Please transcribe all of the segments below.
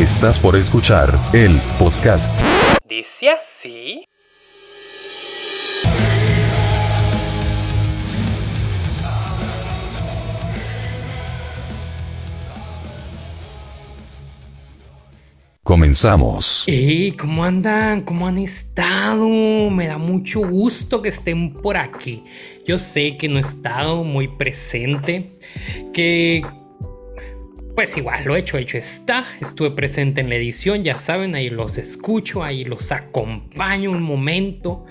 Estás por escuchar el podcast. Dice así. Comenzamos. Hey, ¿cómo andan? ¿Cómo han estado? Me da mucho gusto que estén por aquí. Yo sé que no he estado muy presente, que pues igual lo hecho, hecho está. Estuve presente en la edición, ya saben, ahí los escucho, ahí los acompaño un momento.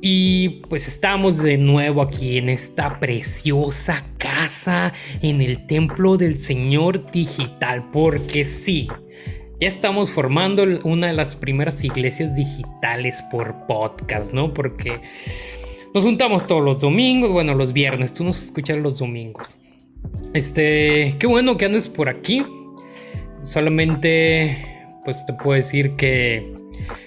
Y pues estamos de nuevo aquí en esta preciosa casa, en el templo del Señor Digital, porque sí, ya estamos formando una de las primeras iglesias digitales por podcast, ¿no? Porque nos juntamos todos los domingos, bueno, los viernes, tú nos escuchas los domingos. Este, qué bueno que andes por aquí. Solamente, pues te puedo decir que,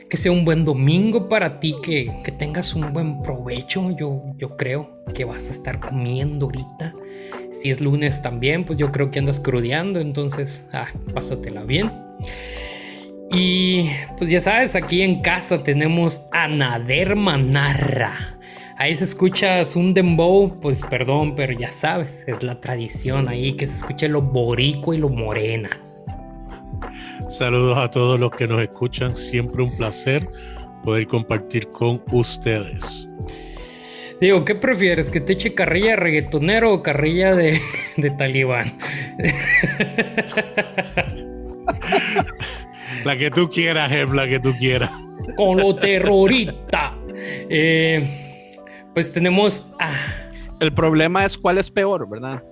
que sea un buen domingo para ti, que, que tengas un buen provecho. Yo, yo creo que vas a estar comiendo ahorita. Si es lunes también, pues yo creo que andas crudeando, entonces, ah, pásatela bien. Y pues ya sabes, aquí en casa tenemos a Nader Manarra ahí se escuchas un dembow, pues perdón, pero ya sabes, es la tradición ahí que se escuche lo borico y lo morena. Saludos a todos los que nos escuchan, siempre un placer poder compartir con ustedes. Digo, ¿qué prefieres? ¿Que te eche carrilla de reggaetonero o carrilla de, de talibán? la que tú quieras, Jem, la que tú quieras. Con lo terrorista. Eh, pues tenemos. El problema es cuál es peor, ¿verdad?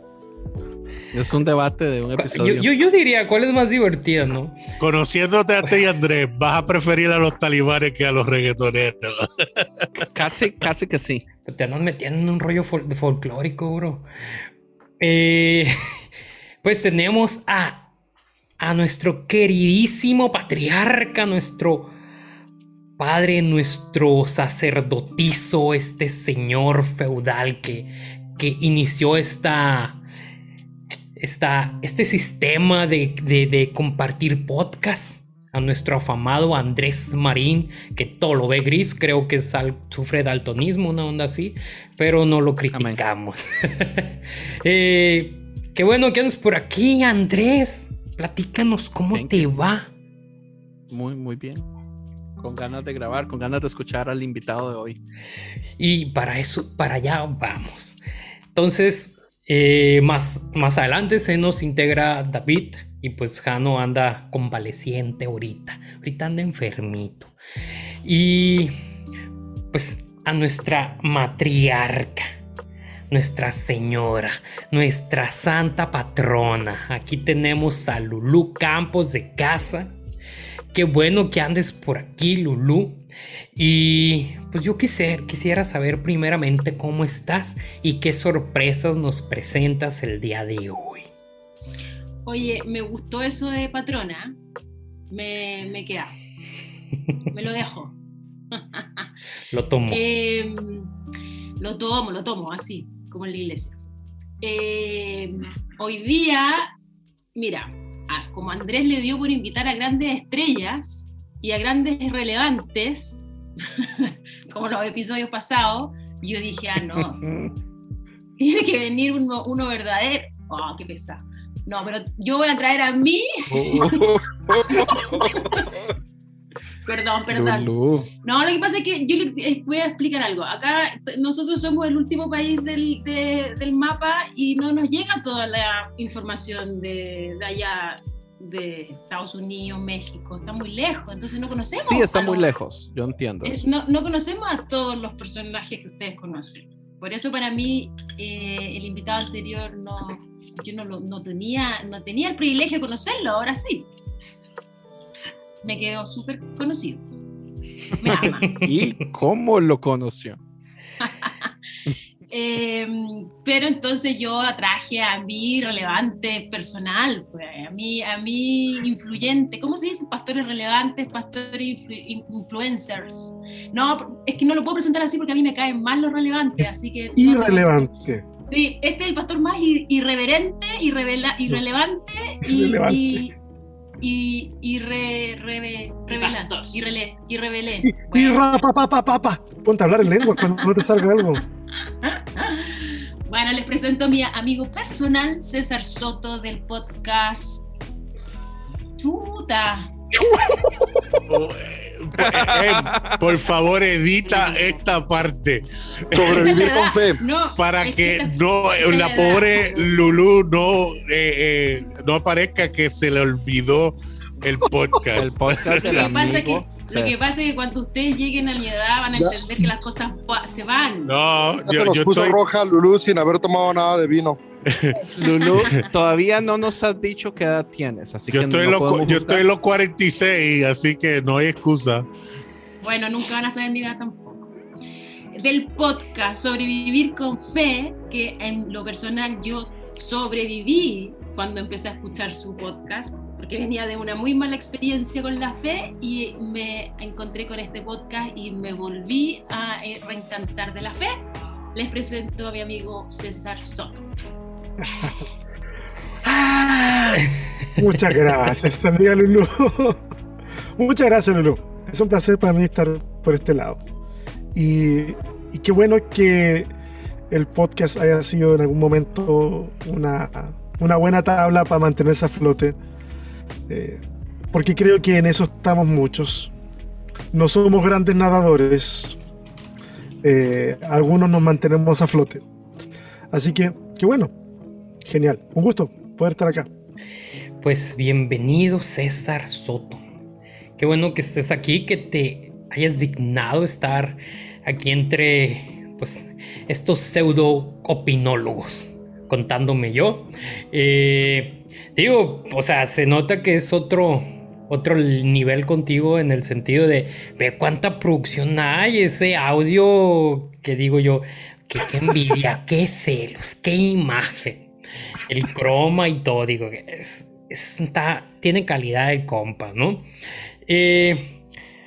Es un debate de un episodio. Yo, diría cuál es más divertida, ¿no? Conociéndote a ti, Andrés, vas a preferir a los talibanes que a los reggaetoneros. casi, casi que sí. Te andas metiendo en un rollo folclórico, bro. Eh, pues tenemos a, a nuestro queridísimo patriarca, nuestro Padre nuestro sacerdotizo, este señor feudal que, que inició esta, esta, este sistema de, compartir podcast a nuestro afamado Andrés Marín, que todo lo ve gris, creo que sufre daltonismo, una onda así, pero no lo criticamos. Eh, qué bueno que andes por aquí, Andrés. Platícanos cómo te va. Muy, muy bien con ganas de grabar, con ganas de escuchar al invitado de hoy. Y para eso, para allá vamos. Entonces, eh, más, más adelante se nos integra David y pues Jano anda convaleciente ahorita. Ahorita anda enfermito. Y pues a nuestra matriarca. Nuestra Señora, nuestra Santa Patrona. Aquí tenemos a Lulu Campos de casa, Qué bueno que andes por aquí, Lulu. Y pues yo quisiera, quisiera saber primeramente cómo estás y qué sorpresas nos presentas el día de hoy. Oye, me gustó eso de patrona. Me, me queda. me lo dejo. lo tomo. Em, lo tomo, lo tomo, así, como en la iglesia. Em, hoy día, mira, como Andrés le dio por invitar a grandes estrellas y a grandes relevantes, como los episodios pasados, yo dije, ah, no, tiene que venir uno, uno verdadero. Oh, qué pesado. No, pero yo voy a traer a mí. Perdón, perdón. No, lo que pasa es que yo les eh, voy a explicar algo. Acá nosotros somos el último país del, del mapa y no nos llega toda la información de, de, allá, de Estados Unidos, México. Está muy lejos, entonces no conocemos. Sí, está muy lejos, yo entiendo. no, no, conocemos a todos los personajes que ustedes conocen. Por eso para mí eh, el invitado anterior no, yo no, no, tenía, no tenía el privilegio de conocerlo, ahora sí me quedó súper conocido. Me ama. ¿Y cómo lo conoció? Em, pero entonces yo atraje a mi relevante personal, pues, a mí, a mí influyente, ¿cómo se dice? Pastores relevantes, pastores influencers. No, es que no lo puedo presentar así porque a mí me caen mal los relevantes, así que... Irrelevante. sí, este es el pastor más irreverente, irrelevante y, y, y re, reve- revelan- pastor. y rele- y revelé. Y, y Bueno. ra, pa, pa, pa, pa, pa. Ponte a hablar en lengua cuando no te salga algo. Bueno, les presento a mi amigo personal, César Soto, del podcast Chuta. Oh, eh, eh, por favor, edita esta parte Sobrevivir con fe. No, para es que no la pobre Lulu no eh, eh, no aparezca que se le olvidó el podcast. El podcast Lo que, pasa es que, amigo. lo que César. pasa es que cuando ustedes lleguen a mi edad van a Ya. entender que las cosas se van. No, Ya se yo, nos yo puso estoy, roja Lulú sin haber tomado nada de vino. Lulu, todavía no nos has dicho qué edad tienes, así yo que estoy, no podemos yo estoy en los 46, así que no hay excusa. Bueno, nunca van a saber mi edad tampoco. Del podcast Sobrevivir con Fe, que en lo personal yo sobreviví cuando empecé a escuchar su podcast, porque venía de una muy mala experiencia con la fe y me encontré con este podcast y me volví a reencantar de la fe. Les presento a mi amigo César Soto. Muchas gracias, amiga Lulu. Muchas gracias, Lulu. Es un placer para mí estar por este lado. Y, qué bueno que el podcast haya sido en algún momento una, una buena tabla para mantenerse a flote. Eh, porque creo que en eso estamos muchos. No somos grandes nadadores. Eh, algunos nos mantenemos a flote. Así que, qué bueno. Genial. Un gusto poder estar acá. Pues bienvenido César Soto. Qué bueno que estés aquí, que te hayas dignado estar aquí entre pues estos pseudo opinólogos contándome yo. Eh, digo, o sea, se nota que es otro otro nivel contigo en el sentido de ve cuánta producción hay, ese audio que digo yo, que qué envidia, qué celos, qué imagen, el croma y todo, digo es, es- está, tiene calidad de compa, ¿no? Eh,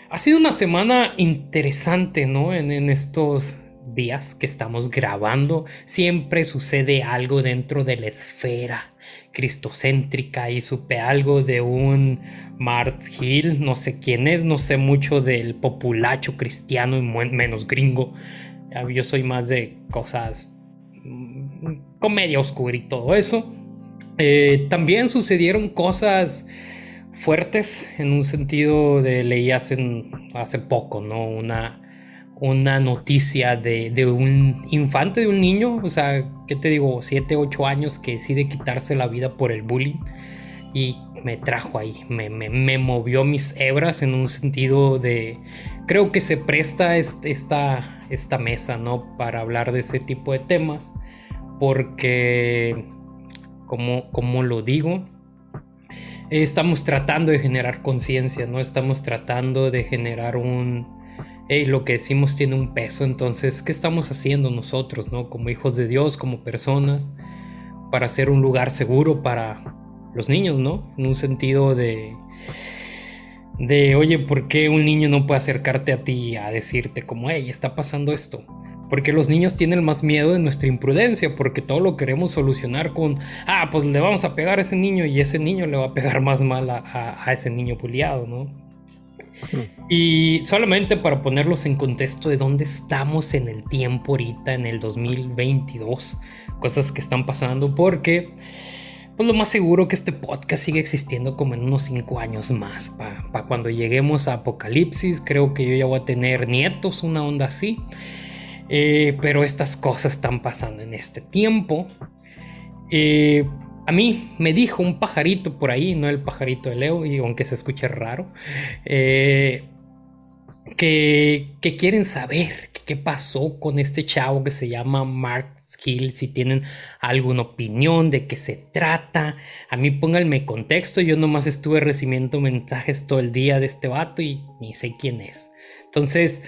ha sido una semana interesante, ¿no? En, en estos días que estamos grabando, siempre sucede algo dentro de la esfera cristocéntrica y supe algo de un Mars Hill, no sé quién es, no sé mucho del populacho cristiano y menos gringo. Yo soy más de cosas, mm, comedia oscura y todo eso. Eh, también sucedieron cosas fuertes en un sentido de leí hace, hace poco, ¿no? Una, una noticia de, de un infante, de un niño, o sea, ¿qué te digo? 7, 8 años que decide quitarse la vida por el bullying y me trajo ahí, me, me, me movió mis hebras en un sentido de, creo que se presta est- esta, esta mesa, ¿no? Para hablar de ese tipo de temas, porque, como, como lo digo, estamos tratando de generar conciencia, ¿no? Estamos tratando de generar un... hey, lo que decimos tiene un peso, entonces, ¿qué estamos haciendo nosotros, ¿no? Como hijos de Dios, como personas, para hacer un lugar seguro para los niños, ¿no? En un sentido de... De, oye, ¿por qué un niño no puede acercarte a ti a decirte como, hey, está pasando esto? Porque los niños tienen más miedo de nuestra imprudencia, porque todo lo queremos solucionar con, ah, pues le vamos a pegar a ese niño y ese niño le va a pegar más mal a, a- a ese niño puliado, ¿no? Y solamente para ponerlos en contexto de dónde estamos en el tiempo ahorita, en el 2022, cosas que están pasando, porque pues lo más seguro que este podcast sigue existiendo como en unos 5 años más. Para cuando lleguemos a Apocalipsis, creo que yo ya voy a tener nietos, una onda así. Eh, pero estas cosas están pasando en este tiempo. Eh, a mí me dijo un pajarito por ahí, no el pajarito de Leo, y aunque se escuche raro, eh, que, que quieren saber qué pasó con este chavo que se llama Mark Skill, si tienen alguna opinión de qué se trata. A mí pónganme contexto, yo nomás estuve recibiendo mensajes todo el día de este vato y ni sé quién es. Entonces,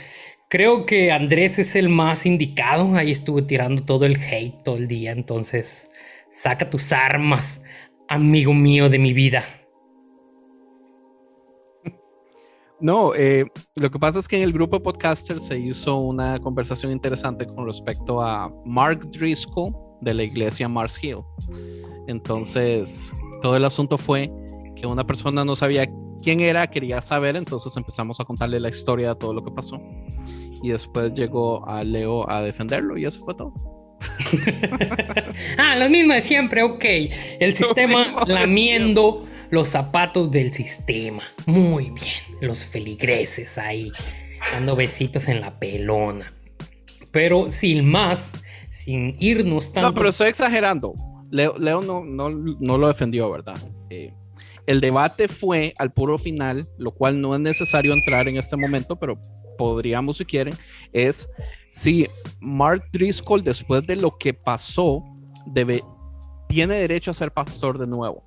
creo que Andrés es el más indicado, ahí estuve tirando todo el hate todo el día, entonces, saca tus armas, amigo mío de mi vida. No, eh, lo que pasa es que en el grupo de podcasters se hizo una conversación interesante con respecto a Mark Driscoll de la iglesia Mars Hill. Entonces, todo el asunto fue que una persona no sabía quién era, quería saber, entonces empezamos a contarle la historia de todo lo que pasó. Y después llegó a Leo a defenderlo y eso fue todo. ah, lo mismo de siempre, ok. El sistema lamiendo los zapatos del sistema. Muy bien, los feligreses ahí, dando besitos en la pelona. Pero sin más, sin irnos tanto. No, pero estoy exagerando. Leo, Leo no, no, no, lo defendió, ¿verdad? Eh, el debate fue al puro final, lo cual no es necesario entrar en este momento, pero podríamos si quieren, es si Mark Driscoll, después de lo que pasó, debe, tiene derecho a ser pastor de nuevo.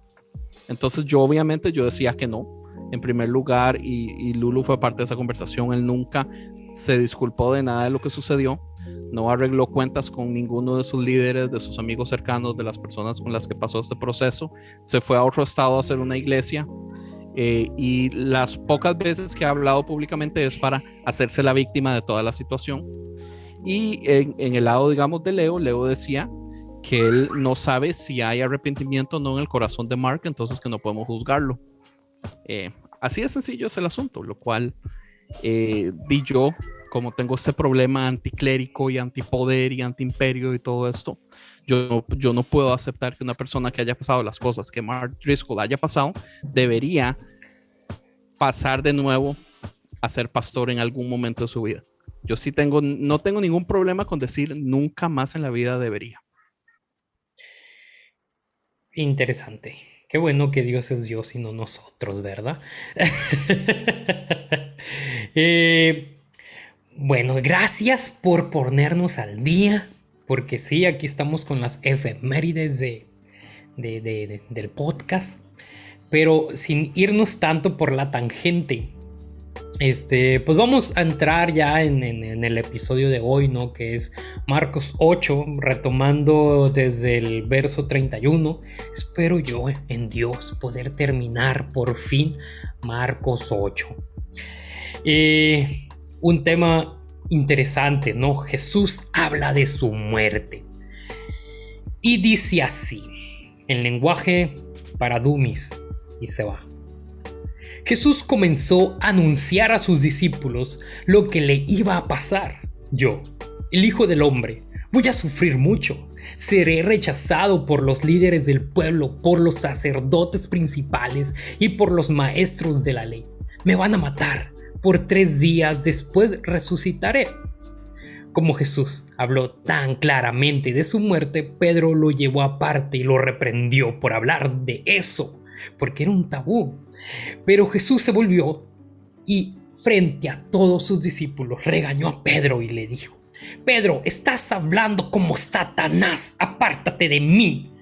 Entonces yo obviamente yo decía que no, en primer lugar, y, y Lulu fue parte de esa conversación, él nunca se disculpó de nada de lo que sucedió, no arregló cuentas con ninguno de sus líderes, de sus amigos cercanos, de las personas con las que pasó este proceso, se fue a otro estado a hacer una iglesia. Eh, y las pocas veces que ha hablado públicamente es para hacerse la víctima de toda la situación. Y en, en, el lado, digamos, de Leo, Leo decía que él no sabe si hay arrepentimiento o no en el corazón de Mark, entonces que no podemos juzgarlo. Eh, así de sencillo es el asunto, lo cual eh, di yo, como tengo este problema anticlérico y antipoder y antiimperio y todo esto, yo, yo no puedo aceptar que una persona que haya pasado las cosas que Mark Driscoll haya pasado debería pasar de nuevo a ser pastor en algún momento de su vida. Yo sí tengo, no tengo ningún problema con decir nunca más en la vida debería. Interesante. Qué bueno que Dios es Dios y no nosotros, ¿verdad? eh, bueno, gracias por ponernos al día, porque sí, aquí estamos con las efemérides de, de, de, del podcast, pero sin irnos tanto por la tangente. Este, pues vamos a entrar ya en, el episodio de hoy, ¿no? Que es Marcos 8, retomando desde el verso 31. Espero yo en Dios poder terminar por fin Marcos 8. Eh, un tema interesante, ¿no? Jesús habla de su muerte. Y dice así, en lenguaje para Dumis, y se va. Jesús comenzó a anunciar a sus discípulos lo que le iba a pasar. Yo, el Hijo del Hombre, voy a sufrir mucho. Seré rechazado por los líderes del pueblo, por los sacerdotes principales y por los maestros de la ley. Me van a matar. Por tres días después resucitaré. Como Jesús habló tan claramente de su muerte, Pedro lo llevó aparte y lo reprendió por hablar de eso, porque era un tabú. Pero Jesús se volvió y frente a todos sus discípulos regañó a Pedro y le dijo, Pedro, estás hablando como Satanás, apártate de mí,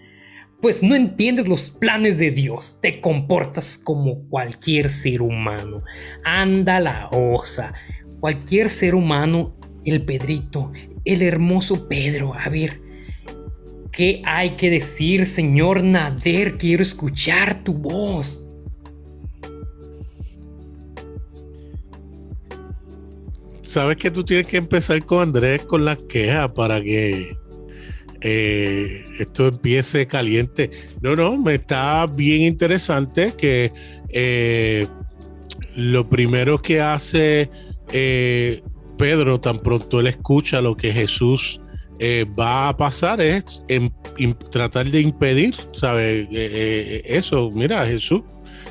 pues no entiendes los planes de Dios, te comportas como cualquier ser humano, anda la osa, cualquier ser humano, el Pedrito, el hermoso Pedro, a ver, ¿qué hay que decir, señor Nader? Quiero escuchar tu voz. sabes que tú tienes que empezar con Andrés con las quejas para que eh, esto empiece caliente. No, no, me está bien interesante que eh, lo primero que hace eh, Pedro, tan pronto él escucha lo que Jesús va a pasar, es en, tratar de impedir, ¿sabes? eso, mira, Jesús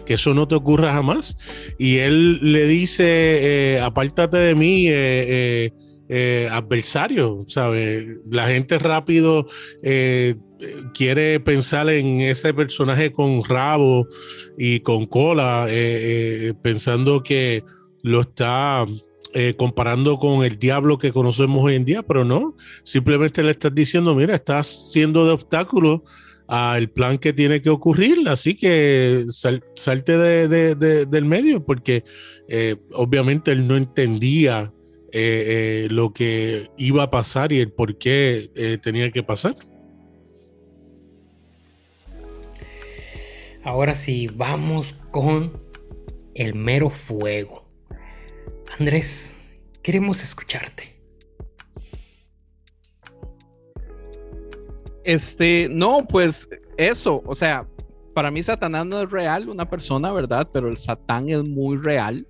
que eso no te ocurra jamás. Y él le dice, eh, apártate de mí, eh, eh, adversario, ¿sabes? La gente rápido quiere pensar en ese personaje con rabo y con cola, pensando que lo está... comparando con el diablo que conocemos hoy en día, pero no, simplemente le estás diciendo, mira, estás siendo de obstáculo al plan que tiene que ocurrir, así que salte de, del medio, porque eh, obviamente él no entendía eh, eh, lo que iba a pasar y el por qué tenía que pasar. Ahora sí, vamos con el mero fuego. Andrés, queremos escucharte. Este, no, pues eso, o sea, para mí Satanás no es real, una persona, ¿verdad? Pero el Satán es muy real,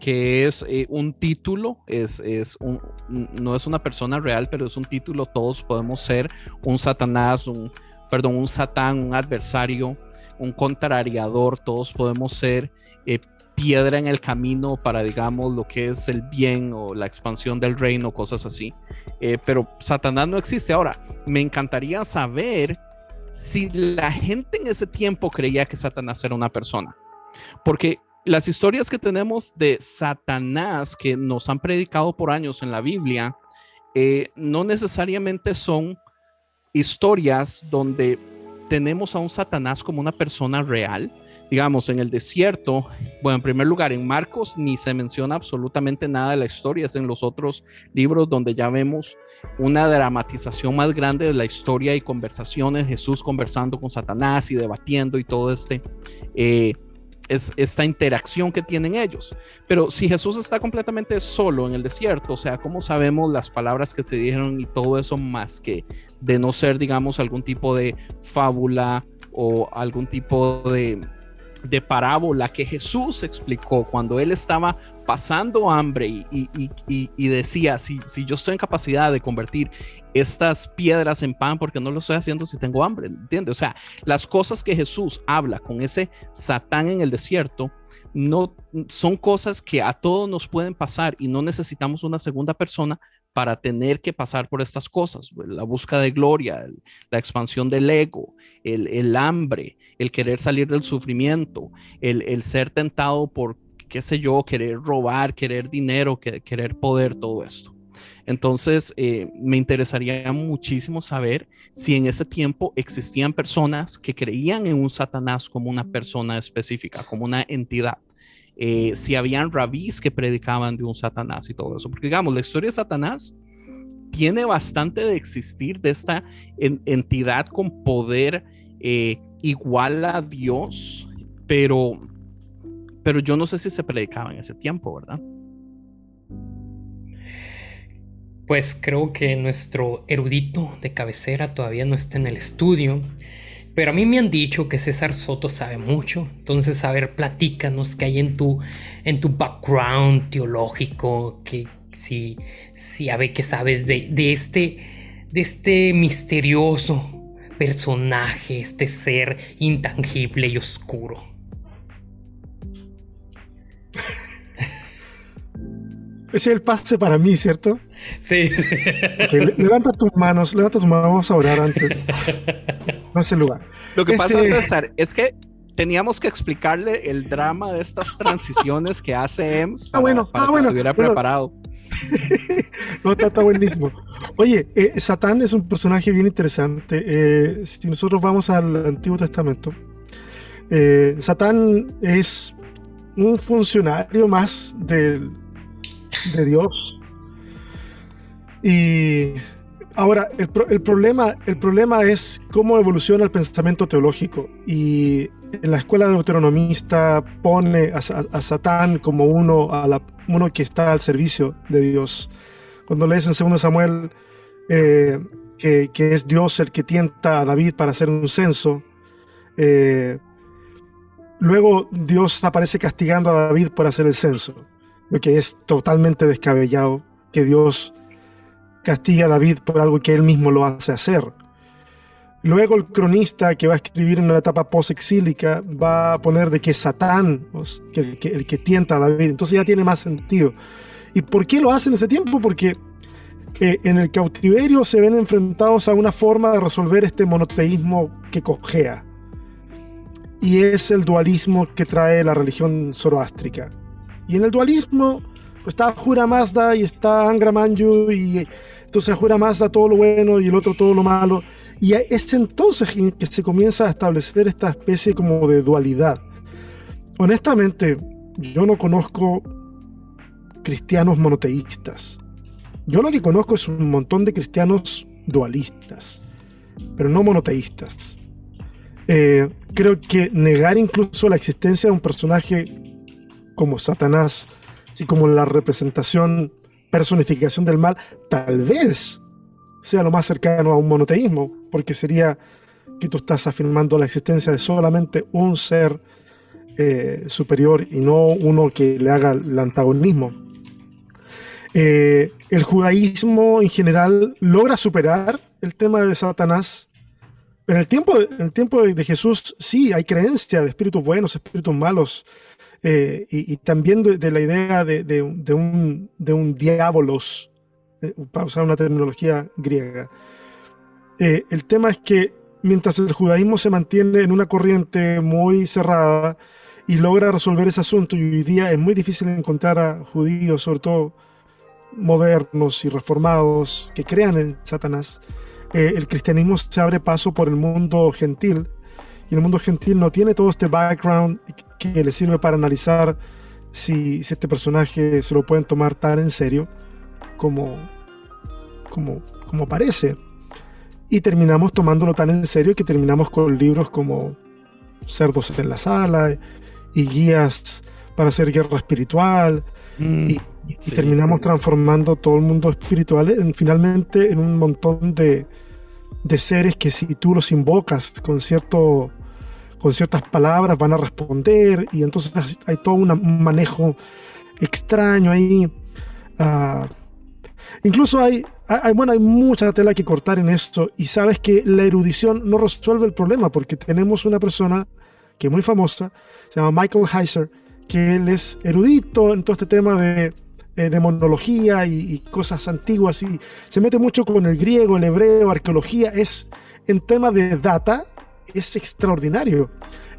que es eh, un título, es, es un, no es una persona real, pero es un título, todos podemos ser un Satanás, un, perdón, un Satán, un adversario, un contrariador, todos podemos ser eh, piedra en el camino para, digamos, lo que es el bien o la expansión del reino, cosas así. Eh, pero Satanás no existe. Ahora, me encantaría saber si la gente en ese tiempo creía que Satanás era una persona. Porque las historias que tenemos de Satanás que nos han predicado por años en la Biblia, eh, no necesariamente son historias donde tenemos a un Satanás como una persona real, digamos, en el desierto, bueno, en primer lugar, en Marcos ni se menciona absolutamente nada de la historia, es en los otros libros donde ya vemos una dramatización más grande de la historia y conversaciones, Jesús conversando con Satanás y debatiendo y todo este, eh, es esta interacción que tienen ellos. Pero si Jesús está completamente solo en el desierto, o sea, ¿cómo sabemos las palabras que se dijeron y todo eso más que de no ser, digamos, algún tipo de fábula o algún tipo de, de parábola que Jesús explicó cuando él estaba pasando hambre y, decía, si, si, yo estoy en capacidad de convertir estas piedras en pan, porque no lo estoy haciendo si tengo hambre, ¿entiendes? O sea, las cosas que Jesús habla con ese Satán en el desierto, no son cosas que a todos nos pueden pasar y no necesitamos una segunda persona para tener que pasar por estas cosas, la búsqueda de gloria, la expansión del ego, el, hambre, el querer salir del sufrimiento, el, ser tentado por, qué sé yo, querer robar, querer dinero, querer poder, todo esto. Entonces, eh, me interesaría muchísimo saber si en ese tiempo existían personas que creían en un Satanás como una persona específica, como una entidad. Eh, si habían rabís que predicaban de un Satanás y todo eso. Porque digamos, la historia de Satanás tiene bastante de existir de esta entidad con poder eh, igual a Dios, pero, pero yo no sé si se predicaba en ese tiempo, ¿verdad? Pues creo que nuestro erudito de cabecera todavía no está en el estudio. Pero a mí me han dicho que César Soto sabe mucho. Entonces, a ver, platícanos qué hay en tu, en tu background teológico, que si, si a ver qué sabes de, de, este, de este misterioso personaje, este ser intangible y oscuro. Es el pase para mí, ¿cierto? Sí. sí. levanta tus manos, levanta tus manos, vamos a orar antes. No es el lugar. Lo que pasa, este- César, es que teníamos que explicarle el drama de estas transiciones que hace EMS para, ah, bueno, para ah, que estuviera preparado. no, está, está, buenísimo. Oye, eh, Satán es un personaje bien interesante. Eh, si nosotros vamos al Antiguo Testamento, eh, Satán es un funcionario más del de Dios. Y ahora, el, problema, el problema es cómo evoluciona el pensamiento teológico. Y en la escuela deuteronomista pone a, Satán como uno, a uno que está al servicio de Dios. Cuando lees en 2 Samuel eh, que, es Dios el que tienta a David para hacer un censo, eh, luego Dios aparece castigando a David por hacer el censo lo que es totalmente descabellado que Dios castiga a David por algo que él mismo lo hace hacer. Luego el cronista que va a escribir en una etapa post-exílica va a poner de que Satán que, el que tienta a David. Entonces ya tiene más sentido. ¿Y por qué lo hace en ese tiempo? Porque eh, en el cautiverio se ven enfrentados a una forma de resolver este monoteísmo que cojea. Y es el dualismo que trae la religión zoroástrica. Y en el dualismo está Jura Mazda y está Angra Manju y entonces Jura Mazda todo lo bueno y el otro todo lo malo. Y es entonces que se comienza a establecer esta especie como de dualidad. Honestamente, yo no conozco cristianos monoteístas. Yo lo que conozco es un montón de cristianos dualistas, pero no monoteístas. Eh, creo que negar incluso la existencia de un personaje como Satanás, así como la representación, personificación del mal, tal vez sea lo más cercano a un monoteísmo, porque sería que tú estás afirmando la existencia de solamente un ser eh, superior y no uno que le haga el antagonismo. Eh, el judaísmo en general logra superar el tema de Satanás. En el tiempo, el tiempo de Jesús sí hay creencia de espíritus buenos, espíritus malos, eh, y, también de, la idea de, un, de diabolos, para usar una terminología griega. el tema es que mientras el judaísmo se mantiene en una corriente muy cerrada y logra resolver ese asunto, y hoy día es muy difícil encontrar a judíos, sobre todo modernos y reformados, que crean en Satanás, eh, el cristianismo se abre paso por el mundo gentil, y el mundo gentil no tiene todo este background que le sirve para analizar si, si este personaje se lo pueden tomar tan en serio como, como, como parece y terminamos tomándolo tan en serio que terminamos con libros como Cerdos en la Sala y guías para hacer guerra espiritual Mm, y, y sí. terminamos transformando todo el mundo espiritual en, finalmente en un montón de, de seres que si tú los invocas con cierto con ciertas palabras van a responder y entonces hay todo un manejo extraño ahí Ah, incluso hay, hay, bueno, hay mucha tela que cortar en esto y sabes que la erudición no resuelve el problema porque tenemos una persona que es muy famosa, se llama Michael Heiser, que él es erudito en todo este tema de eh, demonología y, cosas antiguas y se mete mucho con el griego, el hebreo, arqueología, es en temas de data es extraordinario.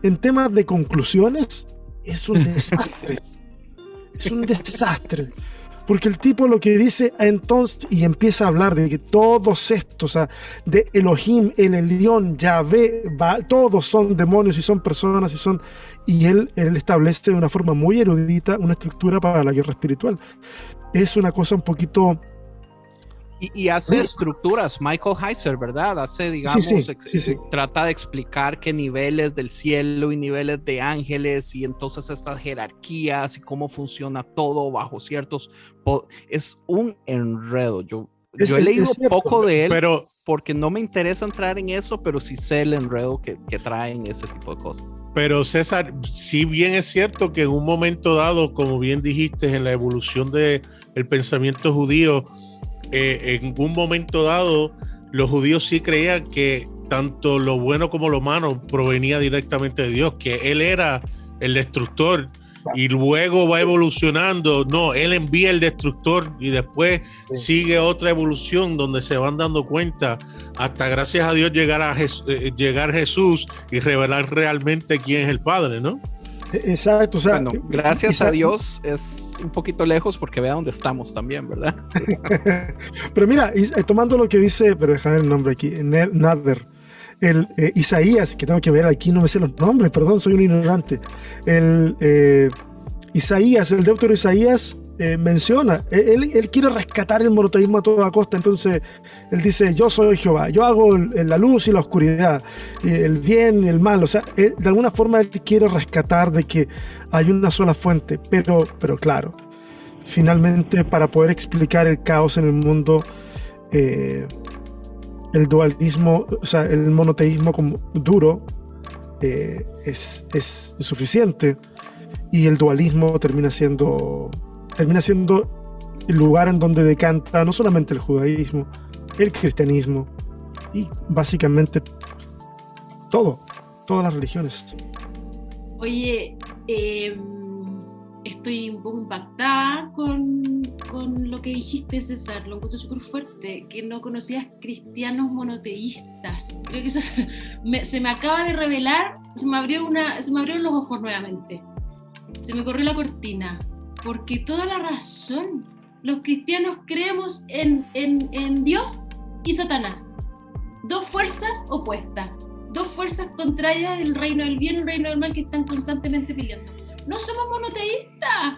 En temas de conclusiones es un desastre. es un desastre. Porque el tipo lo que dice entonces y empieza a hablar de que todos estos, o sea, de Elohim, el Elión, Yahvé, Baal, todos son demonios y son personas y son. Y él, él establece de una forma muy erudita una estructura para la guerra espiritual. Es una cosa un poquito. Y, y hace Sí. estructuras, Michael Heiser, ¿verdad? Hace, digamos, sí, ex- sí, sí. trata de explicar qué niveles del cielo y niveles de ángeles y entonces estas jerarquías y cómo funciona todo bajo ciertos... Es un enredo. Yo, Es- yo he leído poco de él Pero, porque no me interesa entrar en eso, pero sí sé el enredo que, que traen ese tipo de cosas. pero César, si bien es cierto que en un momento dado, como bien dijiste, en la evolución del pensamiento judío, eh, en un momento dado, los judíos sí creían que tanto lo bueno como lo malo provenía directamente de Dios, que Él era el destructor y luego va evolucionando. No, Él envía el destructor y después Sí. sigue otra evolución donde se van dando cuenta hasta gracias a Dios llegar a Jes- eh, llegar Jesús y revelar realmente quién es el Padre, ¿no? Exacto, o sea. Bueno, gracias a Dios es un poquito lejos porque vea dónde estamos también, ¿verdad? Pero mira, y- eh, tomando lo que dice, pero déjame ver el nombre aquí, Ned Nader, el eh, Isaías, que tengo que ver aquí, no me sé los nombres, perdón, soy un ignorante. El eh, Isaías, el deutero Isaías, eh, menciona, él, él quiere rescatar el monoteísmo a toda costa, entonces él dice, yo soy Jehová, yo hago el- la luz y la oscuridad, el bien y el mal, o sea, él- de alguna forma él quiere rescatar de que hay una sola fuente, pero, pero claro, finalmente para poder explicar el caos en el mundo, eh, el dualismo, o sea, el monoteísmo como duro eh, es, es insuficiente y el dualismo termina siendo, termina siendo el lugar en donde decanta no solamente el judaísmo, el cristianismo y básicamente todo, todas las religiones. Oye, eh, estoy un poco impactada con, con lo que dijiste, César. Lo encuentro súper fuerte, que no conocías cristianos monoteístas. Creo que eso se me, se me acaba de revelar, se me, abrió una, se me abrieron los ojos nuevamente. Se me corrió la cortina. Porque toda la razón, los cristianos creemos en, en, en Dios y Satanás. Dos fuerzas opuestas dos fuerzas contrarias del reino del bien y el reino del mal que están constantemente peleando. No somos monoteístas.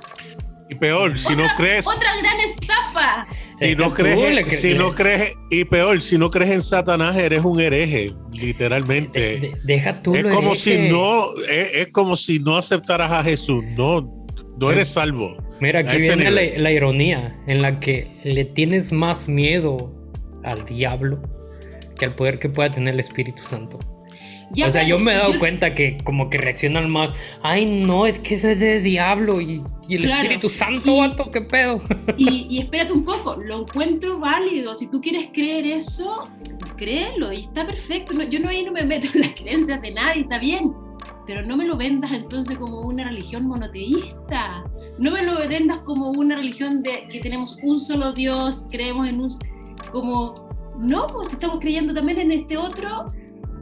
Y peor, si no Otra- crees, Otra gran estafa. si no crees, cre- si no crees, y peor, si no crees en Satanás, eres un hereje, de- literalmente. de- deja tú es lo como hereje. si no, es, es como si no aceptaras a Jesús, no, no eres salvo. Mira, aquí viene la, la ironía en la que le tienes más miedo al diablo que al poder que pueda tener el Espíritu Santo. Ya, o sea, yo me he dado cuenta que como que reaccionan más, ay no, es que eso es de diablo y, y el Claro, Espíritu Santo, y- vato, qué pedo. Y, y espérate un poco, lo encuentro válido. Si tú quieres creer eso, créelo y está perfecto. No- yo no ahí no me meto en las creencias de nadie, está bien. Pero no me lo vendas entonces como una religión monoteísta. No me lo vendas como una religión de que tenemos un solo Dios, creemos en un como no, pues estamos creyendo también en este otro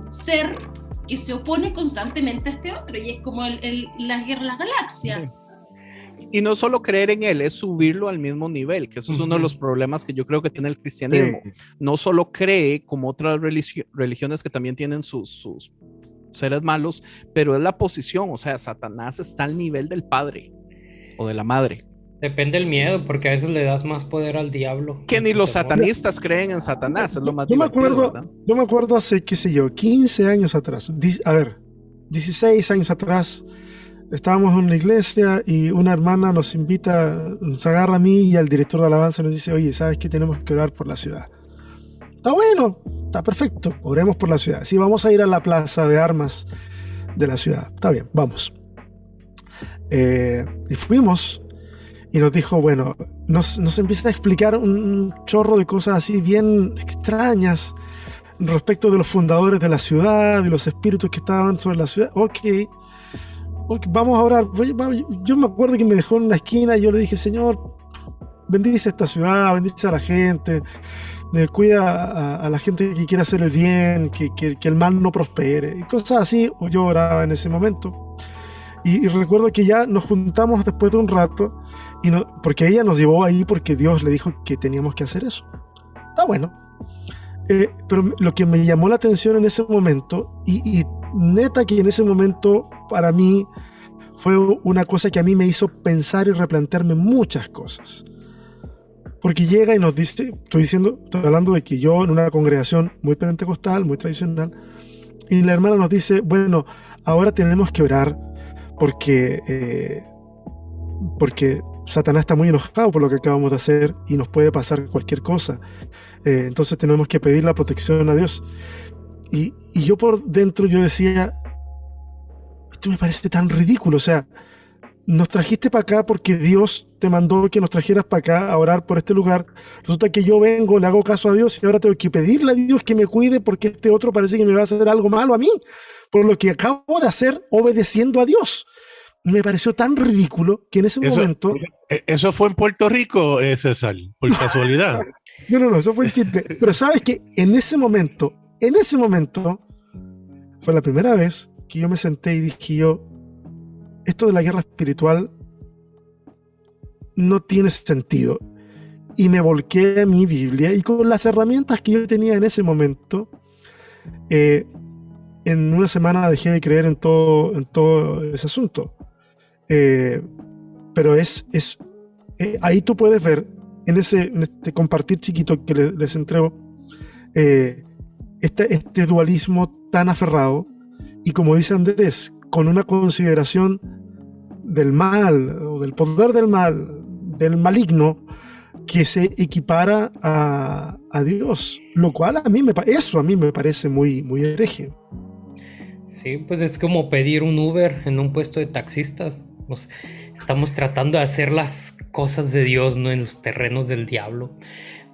ser que se opone constantemente a este otro y es como el, el- la guerra de las galaxias. Y no solo creer en él, es subirlo al mismo nivel, que eso es uno de los problemas que yo creo que tiene el cristianismo. No solo cree como otras religio- religiones que también tienen sus, sus seres malos, pero es la posición, o sea, Satanás está al nivel del padre o de la madre. Depende del miedo, porque a veces le das más poder al diablo. Que ni los satanistas creen en Satanás, es lo más Yo me acuerdo, ¿verdad? yo me acuerdo hace, qué sé yo, 15 años atrás. A ver, 16 años atrás. Estábamos en una iglesia y una hermana nos invita, nos agarra a mí y al director de alabanza nos dice, oye, ¿sabes que tenemos que orar por la ciudad? Está bueno, está perfecto, oremos por la ciudad. Sí, vamos a ir a la plaza de armas de la ciudad. Está bien, vamos. Eh, y fuimos y nos dijo, bueno, nos, empieza a explicar un, chorro de cosas así bien extrañas respecto de los fundadores de la ciudad y los espíritus que estaban sobre la ciudad. Ok, ok, vamos a orar. Yo me acuerdo que me dejó en una esquina y yo le dije, Señor, bendice esta ciudad, bendice a la gente, eh, cuida a, a la gente que quiere hacer el bien, que, el mal no prospere. Y cosas así yo oraba en ese momento. Y, y recuerdo que ya nos juntamos después de un rato, y no, porque ella nos llevó ahí porque Dios le dijo que teníamos que hacer eso. Está bueno. Eh, pero lo que me llamó la atención en ese momento, y, y neta que en ese momento para mí fue una cosa que a mí me hizo pensar y replantearme muchas cosas. Porque llega y nos dice, estoy diciendo, estoy hablando de que yo en una congregación muy pentecostal, muy tradicional, y la hermana nos dice, bueno, ahora tenemos que orar porque, eh, porque Satanás está muy enojado por lo que acabamos de hacer y nos puede pasar cualquier cosa. Eh, entonces tenemos que pedir la protección a Dios. Y, y yo por dentro yo decía, esto me parece tan ridículo, o sea, nos trajiste para acá porque Dios te mandó que nos trajeras para acá a orar por este lugar. Resulta que yo vengo, le hago caso a Dios y ahora tengo que pedirle a Dios que me cuide porque este otro parece que me va a hacer algo malo a mí, por lo que acabo de hacer obedeciendo a Dios. Me pareció tan ridículo que en ese Eso- momento... Eh, Eso fue en Puerto Rico, eh, César, por casualidad. No, no, no, eso fue un chiste. Pero sabes que en ese momento, en ese momento, fue la primera vez que yo me senté y dije yo, esto de la guerra espiritual no tiene sentido. Y me volqué a mi Biblia y con las herramientas que yo tenía en ese momento, eh, en una semana dejé de creer en todo, en todo ese asunto. Eh, pero es, es eh, ahí tú puedes ver en ese este compartir chiquito que le- les entrego este, este dualismo tan aferrado y como dice Andrés, con una consideración del mal o del poder del mal, del maligno, que se equipara a, a Dios, lo cual a mí me eso a mí me parece muy muy hereje. Sí, pues es como pedir un Uber en un puesto de taxistas. Nos- estamos tratando de hacer las cosas de Dios, no en los terrenos del diablo.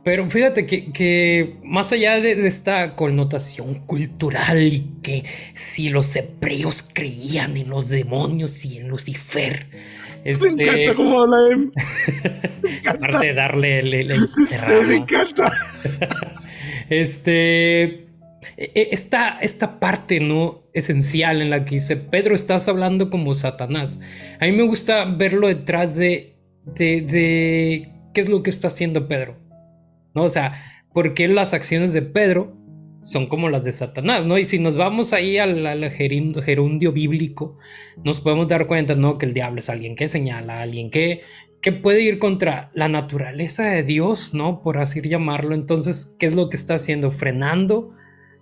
Pero fíjate que, que más allá de, de esta connotación cultural y que si los hebreos creían en los demonios y en Lucifer, Me este, encanta cómo habla. Me aparte de darle el, el- el me encanta. Este. e- e- Esta, esta parte no esencial en la que dice Pedro, estás hablando como Satanás. A mí me gusta verlo detrás de, de, de qué es lo que está haciendo Pedro. ¿No? O sea, por qué las acciones de Pedro son como las de Satanás, ¿no? Y si nos vamos ahí al, al gerundio bíblico, nos podemos dar cuenta, ¿no? Que el diablo es alguien que señala, alguien que, que puede ir contra la naturaleza de Dios, ¿no? Por así llamarlo. Entonces, ¿qué es lo que está haciendo? ¿Frenando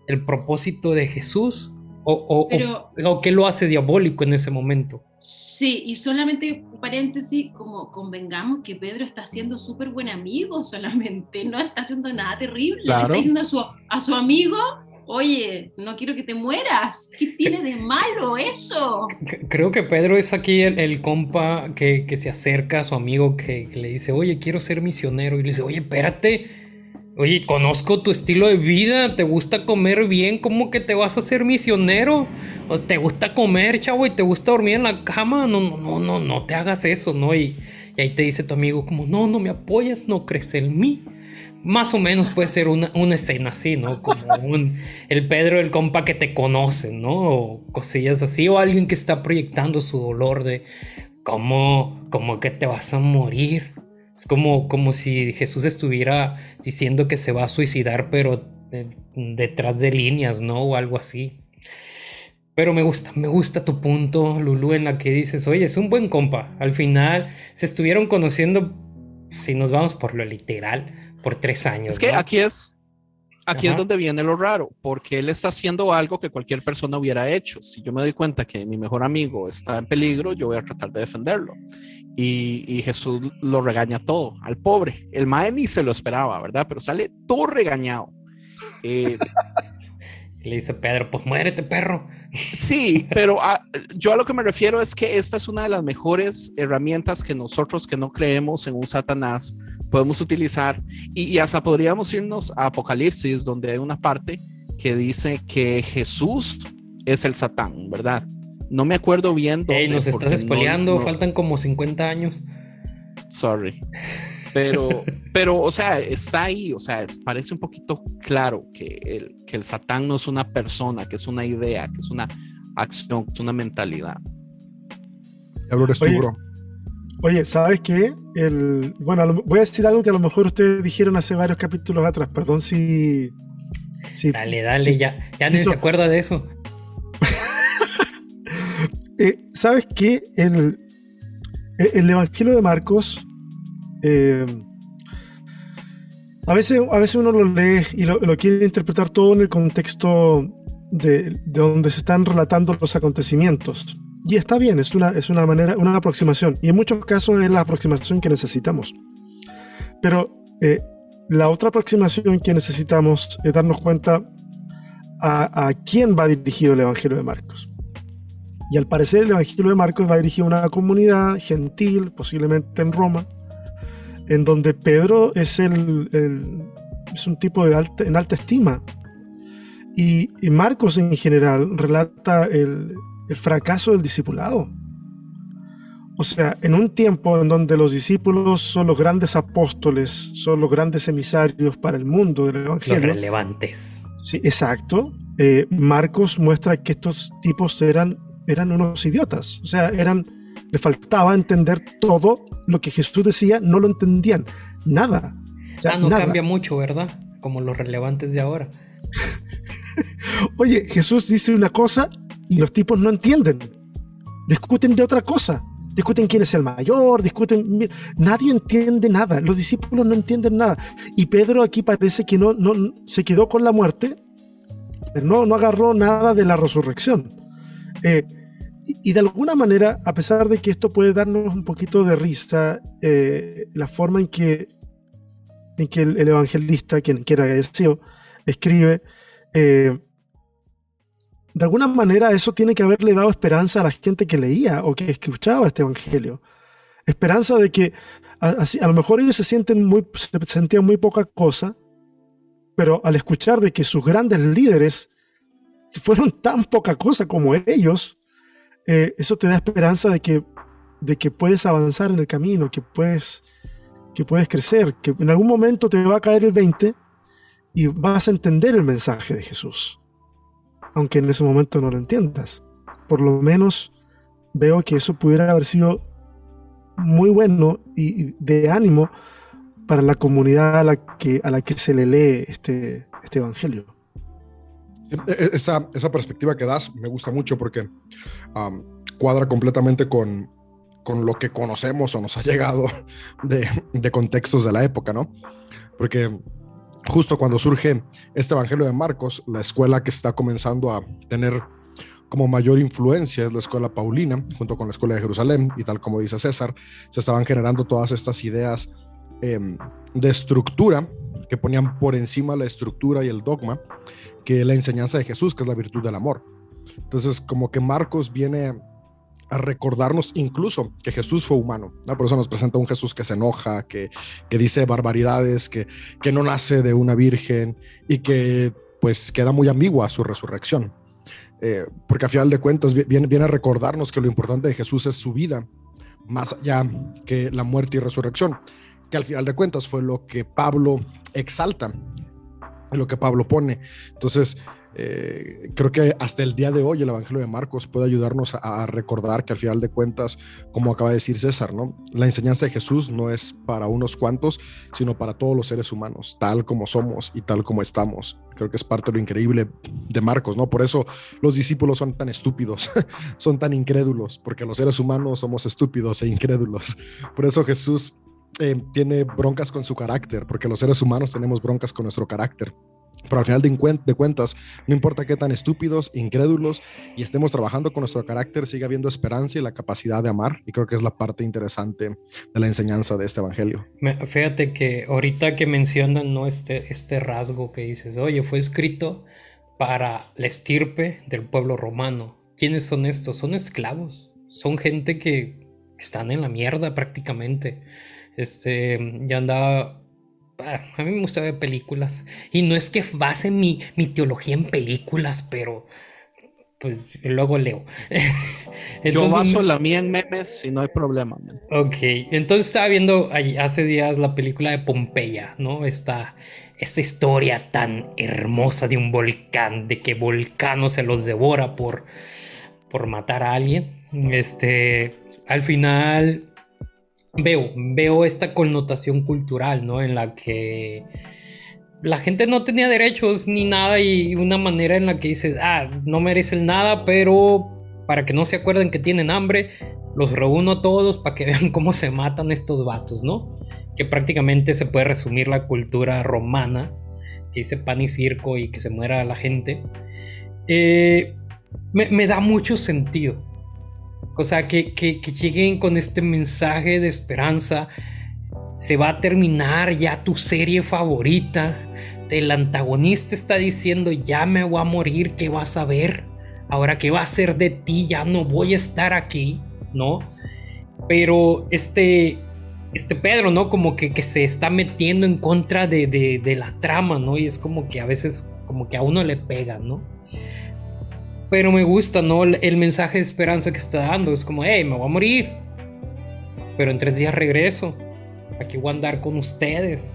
el propósito de Jesús? ¿O, o, o- o qué lo hace diabólico en ese momento? Sí, y solamente paréntesis, como convengamos que Pedro está siendo súper buen amigo solamente, no está haciendo nada terrible, Claro. está diciendo a su, a su amigo, Oye, no quiero que te mueras. ¿Qué tiene de malo eso? Creo que Pedro es aquí el, el compa que, que se acerca a su amigo que, que le dice, oye, quiero ser misionero. Y le dice, oye, espérate. Oye, conozco tu estilo de vida, te gusta comer bien, ¿cómo que te vas a hacer misionero? O te gusta comer, chavo, y te gusta dormir en la cama. No, no, no, no, no te hagas eso, ¿no? Y, y ahí te dice tu amigo como, no, no me apoyas, no crees en mí. Más o menos puede ser una, una escena así, ¿no? Como un, el Pedro, el compa que te conoce, ¿no? O cosillas así, o alguien que está proyectando su dolor de cómo, cómo que te vas a morir. Es como, como si Jesús estuviera diciendo que se va a suicidar, pero de- detrás de líneas, ¿no? O algo así. Pero me gusta, me gusta tu punto, Lulu, en la que dices, oye, es un buen compa. Al final se estuvieron conociendo, si nos vamos por lo literal, por tres años. Es que ¿no? aquí es, aquí es donde viene lo raro, porque él está haciendo algo que cualquier persona hubiera hecho. Si yo me doy cuenta que mi mejor amigo está en peligro, yo voy a tratar de defenderlo. Y, y Jesús lo regaña todo, al pobre. El mae ni se lo esperaba, ¿verdad? Pero sale todo regañado. Eh, le dice Pedro, pues muérete, perro. Sí, pero a- yo a lo que me refiero es que esta es una de las mejores herramientas que nosotros que no creemos en un Satanás podemos utilizar y, y hasta podríamos irnos a Apocalipsis donde hay una parte que dice que Jesús es el Satán, ¿verdad? No me acuerdo bien dónde. Ey, nos estás no- espoleando, no- faltan como 50 años. Sorry. Pero, pero, o sea, está ahí, o sea, es- parece un poquito claro que el, que el Satán no es una persona, que es una idea, que es una acción, que es una mentalidad. Oye. Oye, ¿sabes qué? El, bueno, voy a decir algo que a lo mejor ustedes dijeron hace varios capítulos atrás. Perdón si. si Dale, dale, si- ya, ya ni Eso- se acuerda de eso. Eh, ¿Sabes qué? El, el, el Evangelio de Marcos. eh, a, veces, a veces uno lo lee y lo, quiere interpretar todo en el contexto de, de donde se están relatando los acontecimientos. Y está bien, es una, es una manera, una aproximación. Y en muchos casos es la aproximación que necesitamos. Pero eh, la otra aproximación que necesitamos es darnos cuenta a, a quién va dirigido el Evangelio de Marcos. Y al parecer el Evangelio de Marcos va dirigido a una comunidad gentil, posiblemente en Roma, en donde Pedro es, el, el- es un tipo de alta, en alta estima. Y, y Marcos en general relata el, el fracaso del discipulado. O sea, en un tiempo en donde los discípulos son los grandes apóstoles, son los grandes emisarios para el mundo del Los Evangelio. relevantes. Sí, exacto. Eh, Marcos muestra que estos tipos eran, eran unos idiotas. O sea, eran, le faltaba entender todo lo que Jesús decía, no lo entendían. Nada. O sea, ah, no nada. cambia mucho, ¿verdad? Como los relevantes de ahora. Oye, Jesús dice una cosa y los tipos no entienden. Discuten de otra cosa. Discuten quién es el mayor, discuten... Nadie entiende nada. Los discípulos no entienden nada. Y Pedro aquí parece que no, no se quedó con la muerte, pero no, no agarró nada de la resurrección. Eh, y, de alguna manera, a pesar de que esto puede darnos un poquito de risa, eh, la forma en que, en que el, el evangelista, quien quiera que escribe, eh, de alguna manera eso tiene que haberle dado esperanza a la gente que leía o que escuchaba este evangelio. Esperanza de que a, a lo mejor ellos se sienten muy, se sentían muy poca cosa, pero al escuchar de que sus grandes líderes fueron tan poca cosa como ellos, eh, eso te da esperanza de que, de que puedes avanzar en el camino, que puedes, que puedes crecer, que en algún momento te va a caer el 20 y vas a entender el mensaje de Jesús aunque en ese momento no lo entiendas. Por lo menos veo que eso pudiera haber sido muy bueno y de ánimo para la comunidad a la que, a la que se le lee este, este evangelio. E- e- Esa, esa perspectiva que das me gusta mucho porque cuadra completamente con, con lo que conocemos o nos ha llegado de, de contextos de la época, ¿no? Porque justo cuando surge este Evangelio de Marcos, la escuela que está comenzando a tener como mayor influencia es la escuela paulina, junto con la escuela de Jerusalén, y tal como dice César, se estaban generando todas estas ideas em, de estructura que ponían por encima la estructura y el dogma que la enseñanza de Jesús, que es la virtud del amor. Entonces, como que Marcos viene a recordarnos incluso que Jesús fue humano. ¿no? Por eso nos presenta un Jesús que se enoja, que, que dice barbaridades, que, que no nace de una virgen y que pues queda muy ambigua su resurrección. Eh, porque a final de cuentas viene, viene a recordarnos que lo importante de Jesús es su vida, más allá que la muerte y resurrección, que al final de cuentas fue lo que Pablo exalta, lo que Pablo pone. Entonces, eh, creo que hasta el día de hoy el Evangelio de Marcos puede ayudarnos a, recordar que al final de cuentas, como acaba de decir César, ¿no? la enseñanza de Jesús no es para unos cuantos, sino para todos los seres humanos, tal como somos y tal como estamos. Creo que es parte de lo increíble de Marcos, ¿no? Por eso los discípulos son tan estúpidos, son tan incrédulos, porque los seres humanos somos estúpidos e incrédulos. Por eso Jesús eh, tiene broncas con su carácter, porque los seres humanos tenemos broncas con nuestro carácter. Pero al final de, cuentas, no importa qué tan estúpidos, incrédulos y estemos trabajando con nuestro carácter, sigue habiendo esperanza y la capacidad de amar. Y creo que es la parte interesante de la enseñanza de este evangelio. Fíjate que ahorita que mencionan ¿no? este, este rasgo que dices, oye, fue escrito para la estirpe del pueblo romano. ¿Quiénes son estos? Son esclavos. Son gente que están en la mierda prácticamente. Este, ya andaba a mí me gusta ver películas. Y no es que base mi, mi teología en películas, pero pues luego leo. entonces, Yo baso la mía en memes y no hay problema. Man. Ok, entonces estaba viendo hace días la película de Pompeya, ¿no? Esta, esta historia tan hermosa de un volcán, de que Volcano se los devora por, por matar a alguien. Este, al final veo, veo esta connotación cultural, ¿no? En la que la gente no tenía derechos ni nada y una manera en la que dices, ah, no merecen nada, pero para que no se acuerden que tienen hambre, los reúno a todos para que vean cómo se matan estos vatos, ¿no? Que prácticamente se puede resumir la cultura romana, que dice pan y circo y que se muera la gente. Eh, me, me da mucho sentido o sea, que, que, lleguen con este mensaje de esperanza. Se va a terminar ya tu serie favorita. El antagonista está diciendo, ya me voy a morir, ¿qué vas a ver? Ahora, ¿qué va a ser de ti? Ya no voy a estar aquí, ¿no? Pero este, este Pedro, ¿no? Como que, que se está metiendo en contra de, de, de la trama, ¿no? Y es como que a veces, como que a uno le pega, ¿no? Pero me gusta, ¿no? El mensaje de esperanza que está dando. Es como, hey, me voy a morir. Pero en tres días regreso. Aquí voy a andar con ustedes.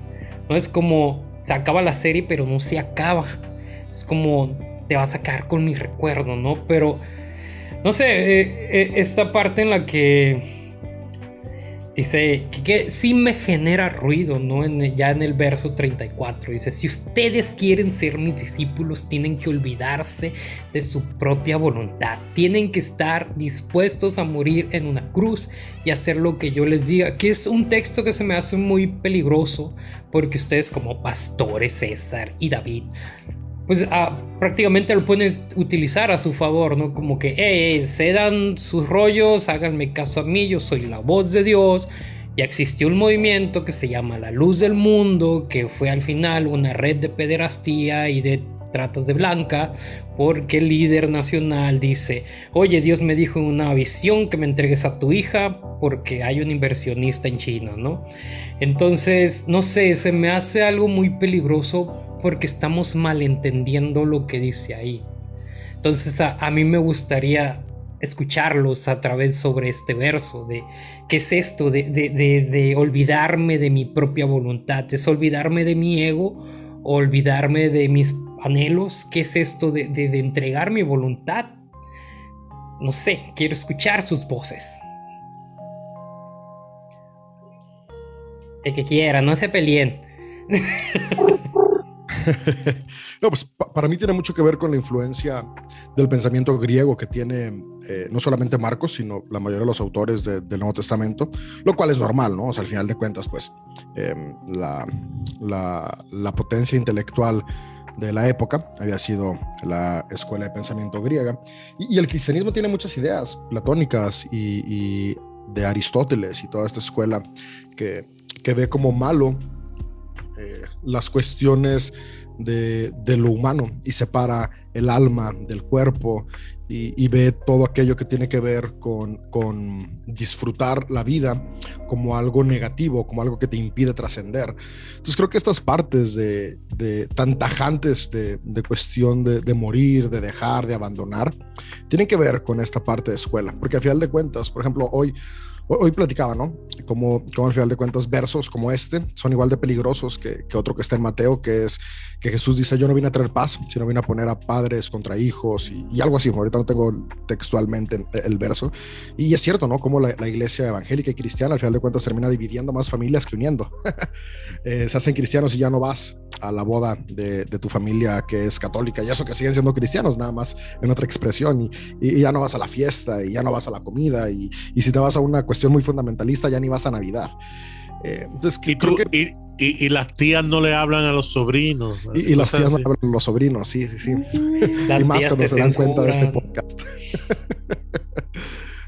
No es como, se acaba la serie, pero no se acaba. Es como, te vas a quedar con mi recuerdo, ¿no? Pero, no sé, eh, eh, esta parte en la que Dice que, sí me genera ruido, ¿no? En, ya en el verso 34 dice, si ustedes quieren ser mis discípulos, tienen que olvidarse de su propia voluntad. Tienen que estar dispuestos a morir en una cruz y hacer lo que yo les diga. Que es un texto que se me hace muy peligroso porque ustedes como pastores, César y David, pues ah, prácticamente lo pueden utilizar a su favor, ¿no? Como que, hey, cedan sus rollos, háganme caso a mí, yo soy la voz de Dios. Ya existió un movimiento que se llama La Luz del Mundo, que fue al final una red de pederastía y de tratas de blanca, porque el líder nacional dice, oye, Dios me dijo en una visión que me entregues a tu hija porque hay un inversionista en China, ¿no? Entonces, no sé, se me hace algo muy peligroso porque estamos malentendiendo lo que dice ahí. Entonces a, a, mí me gustaría escucharlos a través sobre este verso de qué es esto de, de, de, olvidarme de mi propia voluntad, es olvidarme de mi ego, olvidarme de mis anhelos, qué es esto de, de entregar mi voluntad. No sé, quiero escuchar sus voces. El que quiera, no se peleen. no, pues pa para mí tiene mucho que ver con la influencia del pensamiento griego que tiene eh, no solamente Marcos, sino la mayoría de los autores de, del Nuevo Testamento, lo cual es normal, ¿no? O sea, al final de cuentas, pues eh, la, la, la potencia intelectual de la época, había sido la escuela de pensamiento griega, y, y el cristianismo tiene muchas ideas platónicas y, y, de Aristóteles y toda esta escuela que, que ve como malo eh, las cuestiones de, de, lo humano y separa el alma del cuerpo y, ve todo aquello que tiene que ver con, con, disfrutar la vida como algo negativo, como algo que te impide trascender. Entonces creo que estas partes de, de tan tajantes de, de cuestión de, morir, de dejar, de abandonar, tienen que ver con esta parte de escuela, porque a final de cuentas, por ejemplo, hoy Hoy platicaba, ¿no? Como, como al final de cuentas versos como este son igual de peligrosos que, que, otro que está en Mateo, que es que Jesús dice, yo no vine a traer paz, sino vine a poner a padres contra hijos y, algo así. Ahorita no tengo textualmente el verso. Y es cierto, ¿no? Como la, iglesia evangélica y cristiana al final de cuentas termina dividiendo más familias que uniendo. eh, se hacen cristianos y ya no vas a la boda de, de, tu familia que es católica y eso que siguen siendo cristianos, nada más en otra expresión. Y, y, ya no vas a la fiesta y ya no vas a la comida. Y, y si te vas a una cuestión muy fundamentalista, ya ni vas a Navidad. Eh, entonces, ¿Y, que... y, las tías no le hablan a los sobrinos. Y, las tías no hablan a los sobrinos, sí, sí, sí. y más cuando se dan cuenta de este podcast.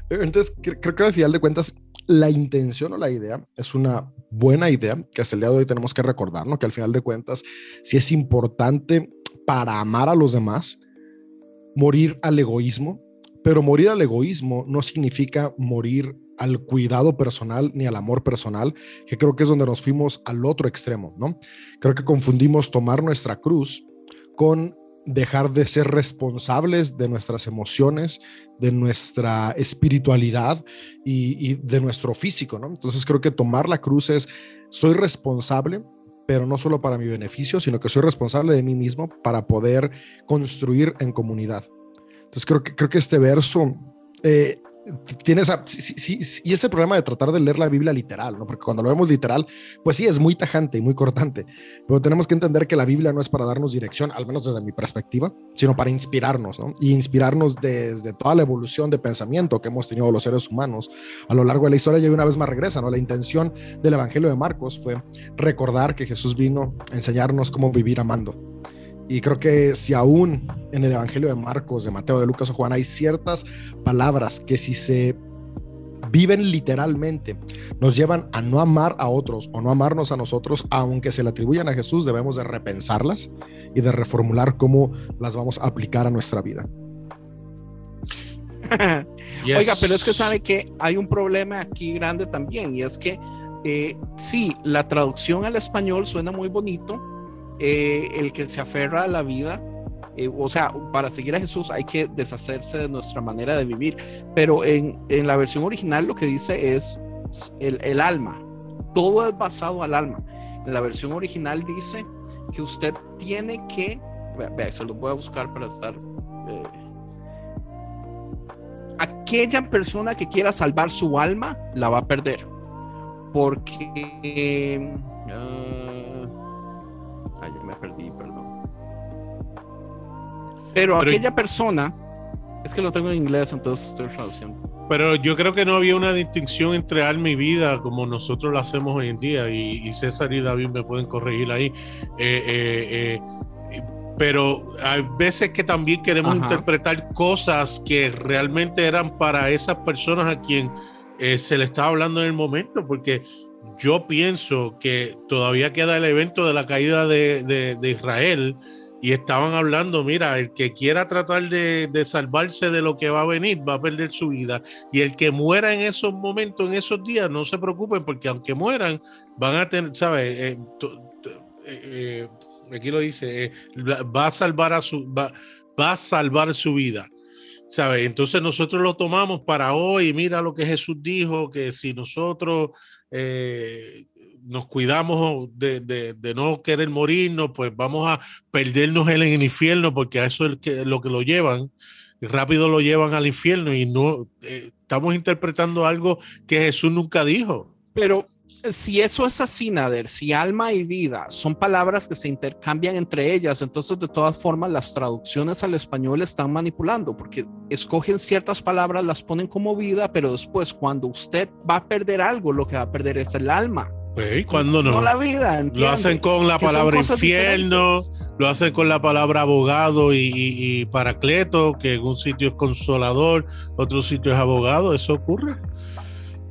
Entonces, creo que al final de cuentas, la intención o la idea es una buena idea que hasta el día de hoy tenemos que recordar, ¿no? Que al final de cuentas, si es importante para amar a los demás, morir al egoísmo, pero morir al egoísmo no significa morir al cuidado personal ni al amor personal, que creo que es donde nos fuimos al otro extremo, ¿no? Creo que confundimos tomar nuestra cruz con dejar de ser responsables de nuestras emociones, de nuestra espiritualidad y, de nuestro físico, ¿no? Entonces creo que tomar la cruz es, soy responsable, pero no solo para mi beneficio, sino que soy responsable de mí mismo para poder construir en comunidad. Entonces creo que, creo que este verso eh, tiene esa, sí, y ese problema de tratar de leer la Biblia literal, ¿no? Porque cuando lo vemos literal, pues sí, es muy tajante y muy cortante, pero tenemos que entender que la Biblia no es para darnos dirección, al menos desde mi perspectiva, sino para inspirarnos, ¿no? Y inspirarnos desde toda la evolución de pensamiento que hemos tenido los seres humanos a lo largo de la historia y una vez más regresa, ¿no? La intención del Evangelio de Marcos fue recordar que Jesús vino a enseñarnos cómo vivir amando y creo que si aún en el Evangelio de Marcos, de Mateo, de Lucas o Juan hay ciertas palabras que si se viven literalmente, nos llevan a no amar a otros o no amarnos a nosotros, aunque se le atribuyan a Jesús, debemos de repensarlas y de reformular cómo las vamos a aplicar a nuestra vida. Oiga, pero es que sabe que hay un problema aquí grande también y es que eh, sí, la traducción al español suena muy bonito, eh, el que se aferra a la vida, eh, o sea, para seguir a Jesús hay que deshacerse de nuestra manera de vivir, pero en, en la versión original lo que dice es el, el, alma, todo es basado al alma. En la versión original dice que usted tiene que, vea, se lo voy a buscar para estar... Eh, aquella persona que quiera salvar su alma la va a perder, porque... Pero, aquella persona, es que lo tengo en inglés, entonces estoy traduciendo. Pero yo creo que no había una distinción entre alma y vida como nosotros lo hacemos hoy en día, y, César y David me pueden corregir ahí. Eh, eh, eh, pero hay veces que también queremos interpretar cosas que realmente eran para esas personas a quien se le estaba hablando en el momento, porque yo pienso que todavía queda el evento de la caída de, Israel y estaban hablando, mira, el que quiera tratar de, salvarse de lo que va a venir va a perder su vida y el que muera en esos momentos, en esos días, no se preocupen porque aunque mueran, van a tener, ¿sabes? Eh, eh, eh, aquí lo dice, va a salvar a su, va, va a salvar su vida. ¿Sabes? Entonces nosotros lo tomamos para hoy, mira lo que Jesús dijo, que si nosotros nos cuidamos de, de, no querer morirnos, pues vamos a perdernos en el infierno, porque a eso es lo que lo llevan, rápido lo llevan al infierno y no eh, estamos interpretando algo que Jesús nunca dijo. Pero si eso es así, Nader, si alma y vida son palabras que se intercambian entre ellas, entonces de todas formas las traducciones al español están manipulando, porque escogen ciertas palabras, las ponen como vida, pero después cuando usted va a perder algo, lo que va a perder es el alma. Pues, cuando no? no la vida. Lo hacen con la palabra infierno, lo hacen con la palabra abogado y, paracleto, que en un sitio es consolador, otro sitio es abogado, eso ocurre.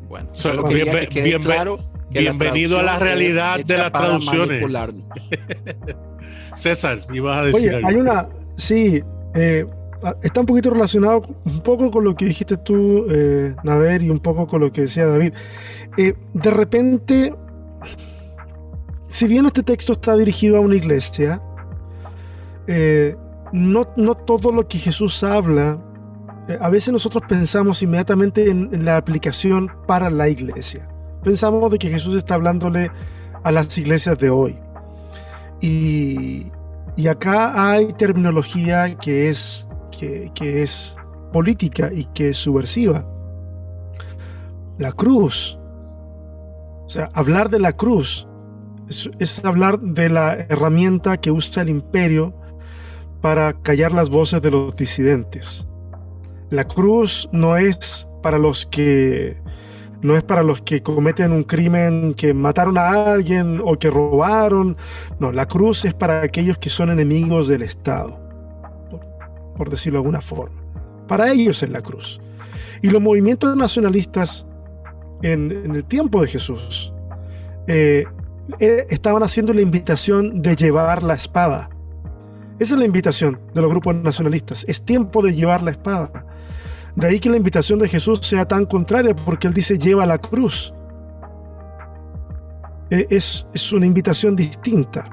Bueno, bien, bien, claro que la Bienvenido a la realidad de las traducciones. César, ibas a decir Oye, algo. hay una, sí, eh, está un poquito relacionado un poco con lo que dijiste tú, eh, Naver, y un poco con lo que decía David. Eh, de repente, si bien este texto está dirigido a una iglesia, eh, no, no todo lo que Jesús habla, eh, a veces nosotros pensamos inmediatamente en, en la aplicación para la iglesia. Pensamos de que Jesús está hablándole a las iglesias de hoy. Y, y acá hay terminología que es, que, que es política y que es subversiva. La cruz. O sea, hablar de la cruz es, hablar de la herramienta que usa el imperio para callar las voces de los disidentes. La cruz no es para los que no es para los que cometen un crimen, que mataron a alguien o que robaron. No, la cruz es para aquellos que son enemigos del Estado, por, por decirlo de alguna forma. Para ellos es la cruz. Y los movimientos nacionalistas en, el tiempo de Jesús eh, eh, estaban haciendo la invitación de llevar la espada. Esa es la invitación de los grupos nacionalistas. Es tiempo de llevar la espada. De ahí que la invitación de Jesús sea tan contraria, porque Él dice lleva la cruz. Eh, Es, es una invitación distinta.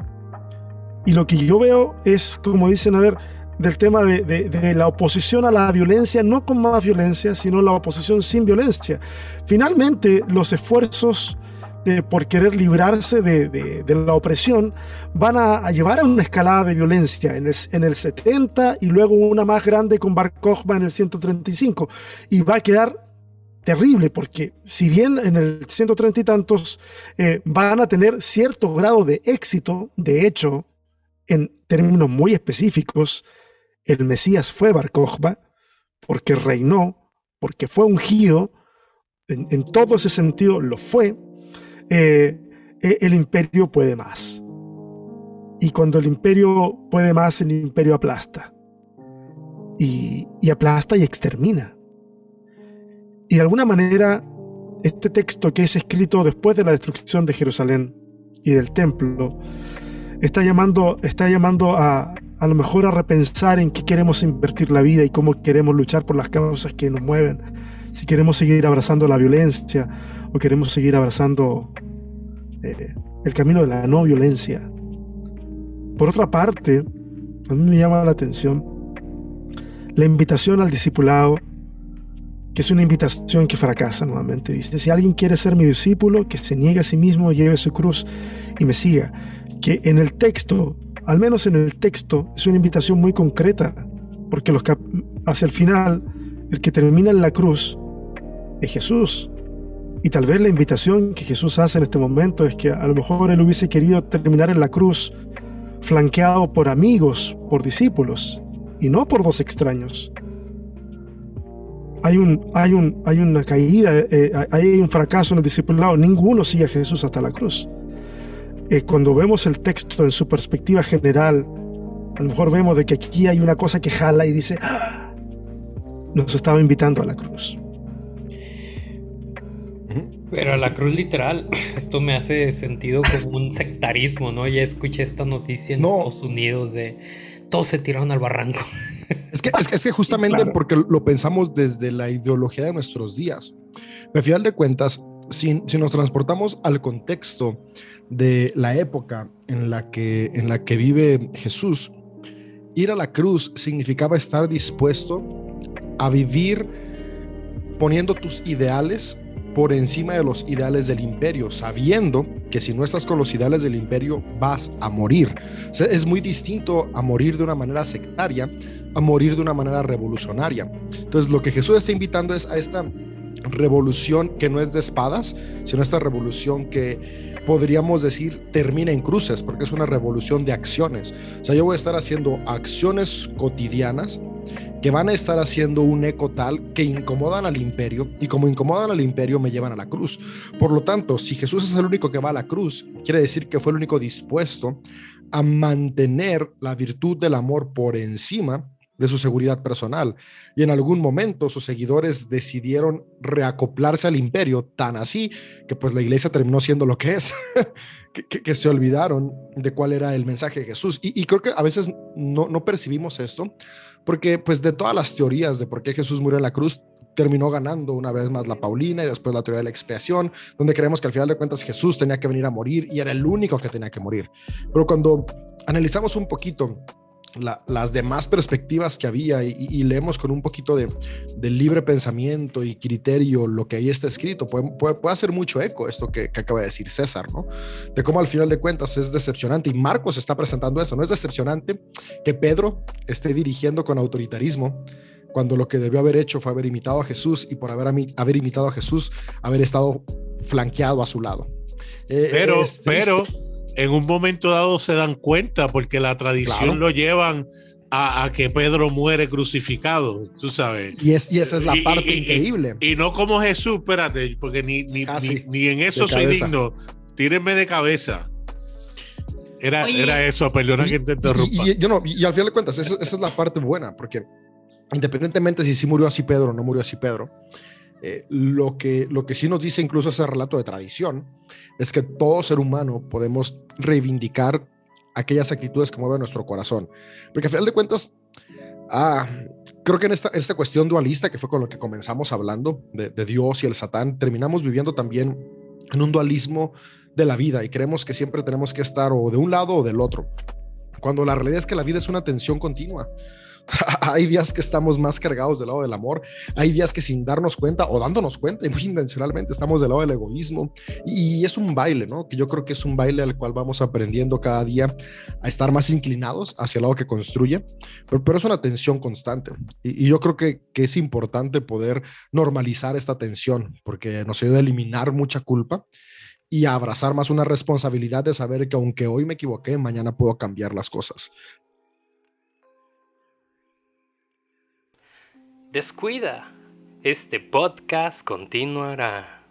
Y lo que yo veo es, como dicen, a ver, del tema de, de- la oposición a la violencia, no con más violencia, sino la oposición sin violencia. Finalmente, los esfuerzos de- por querer librarse de, la opresión van a, llevar a una escalada de violencia en el, en el 70 y luego una más grande con Bar en el 135. Y va a quedar terrible porque si bien en el 130 y tantos eh, van a tener cierto grado de éxito, de hecho, en términos muy específicos, el Mesías fue Bar porque reinó, porque fue ungido, en, en todo ese sentido lo fue, eh, eh, el imperio puede más. Y cuando el imperio puede más, el imperio aplasta. Y, y aplasta y extermina. Y de alguna manera, este texto que es escrito después de la destrucción de Jerusalén y del templo, está llamando, está llamando a, a lo mejor a repensar en qué queremos invertir la vida y cómo queremos luchar por las causas que nos mueven. Si queremos seguir abrazando la violencia o queremos seguir abrazando eh, el camino de la no violencia. Por otra parte, a mí me llama la atención la invitación al discipulado, que es una invitación que fracasa nuevamente. Dice, si alguien quiere ser mi discípulo, que se niegue a sí mismo, lleve su cruz y me siga. Que en el texto, al menos en el texto, es una invitación muy concreta, porque los hacia el final, el que termina en la cruz es Jesús. Y tal vez la invitación que Jesús hace en este momento es que a lo mejor él hubiese querido terminar en la cruz flanqueado por amigos, por discípulos, y no por dos extraños. Hay, un, hay, un, hay una caída, eh, hay un fracaso en el discipulado. Ninguno sigue a Jesús hasta la cruz. Eh, cuando vemos el texto en su perspectiva general, a lo mejor vemos de que aquí hay una cosa que jala y dice, "Ah, nos estaba invitando a la cruz. Pero a la cruz literal, esto me hace sentido como un sectarismo, ¿no? Ya escuché esta noticia en No. Estados Unidos de todos se tiraron al barranco. Es que, es que, es que justamente claro. porque lo pensamos desde la ideología de nuestros días. A final de cuentas, si, nos transportamos al contexto de la época en la, que, en la que vive Jesús, ir a la cruz significaba estar dispuesto a vivir poniendo tus ideales por encima de los ideales del imperio, sabiendo que si no estás con los ideales del imperio vas a morir. Es muy distinto a morir de una manera sectaria a morir de una manera revolucionaria. Entonces, lo que Jesús está invitando es a esta revolución que no es de espadas, sino esta revolución que podríamos decir termina en cruces, porque es una revolución de acciones. O sea, yo voy a estar haciendo acciones cotidianas que van a estar haciendo un eco tal que incomodan al imperio y como incomodan al imperio me llevan a la cruz. Por lo tanto, si Jesús es el único que va a la cruz, quiere decir que fue el único dispuesto a mantener la virtud del amor por encima de su seguridad personal. Y en algún momento sus seguidores decidieron reacoplarse al imperio, tan así que pues la iglesia terminó siendo lo que es, que, se olvidaron de cuál era el mensaje de Jesús. Y, y creo que a veces no, no percibimos esto, porque pues de todas las teorías de por qué Jesús murió en la cruz, terminó ganando una vez más la Paulina y después la teoría de la expiación, donde creemos que al final de cuentas Jesús tenía que venir a morir y era el único que tenía que morir. Pero cuando analizamos un poquito las demás perspectivas que había y, leemos con un poquito de, libre pensamiento y criterio lo que ahí está escrito, puede, puede, hacer mucho eco esto que, acaba de decir César, ¿no? De cómo al final de cuentas es decepcionante y Marcos está presentando eso, ¿no? Es decepcionante que Pedro esté dirigiendo con autoritarismo cuando lo que debió haber hecho fue haber imitado a Jesús y por haber, haber imitado a Jesús, haber estado flanqueado a su lado. Eh, pero, pero en un momento dado se dan cuenta porque la tradición lo llevan a, que Pedro muere crucificado, tú sabes. Y, es, y esa es la parte increíble. Y, no como Jesús, espérate, porque ni, ni, ni, en eso soy digno. Tírenme de cabeza. Era, era eso, perdona que te interrumpa. Y, yo no, y, al final de cuentas, esa, esa, es la parte buena, porque independientemente si sí murió así Pedro o no murió así Pedro, eh, lo, que, lo que sí nos dice incluso ese relato de tradición es que todo ser humano podemos reivindicar aquellas actitudes que mueven nuestro corazón. Porque a final de cuentas, ah, creo que en esta, esta cuestión dualista, que fue con lo que comenzamos hablando, de, de Dios y el Satán, terminamos viviendo también en un dualismo de la vida y creemos que siempre tenemos que estar o de un lado o del otro. Cuando la realidad es que la vida es una tensión continua. hay días que estamos más cargados del lado del amor, hay días que sin darnos cuenta o dándonos cuenta y muy intencionalmente estamos del lado del egoísmo y es un baile, ¿no? Que yo creo que es un baile al cual vamos aprendiendo cada día a estar más inclinados hacia el lado que construye, pero, pero es una tensión constante y, yo creo que, que, es importante poder normalizar esta tensión porque nos ayuda a eliminar mucha culpa y a abrazar más una responsabilidad de saber que aunque hoy me equivoqué, mañana puedo cambiar las cosas. Descuida, este podcast continuará.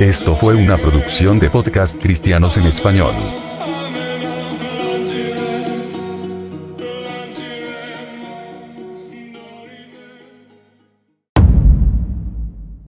Esto fue una producción de podcast cristianos en español.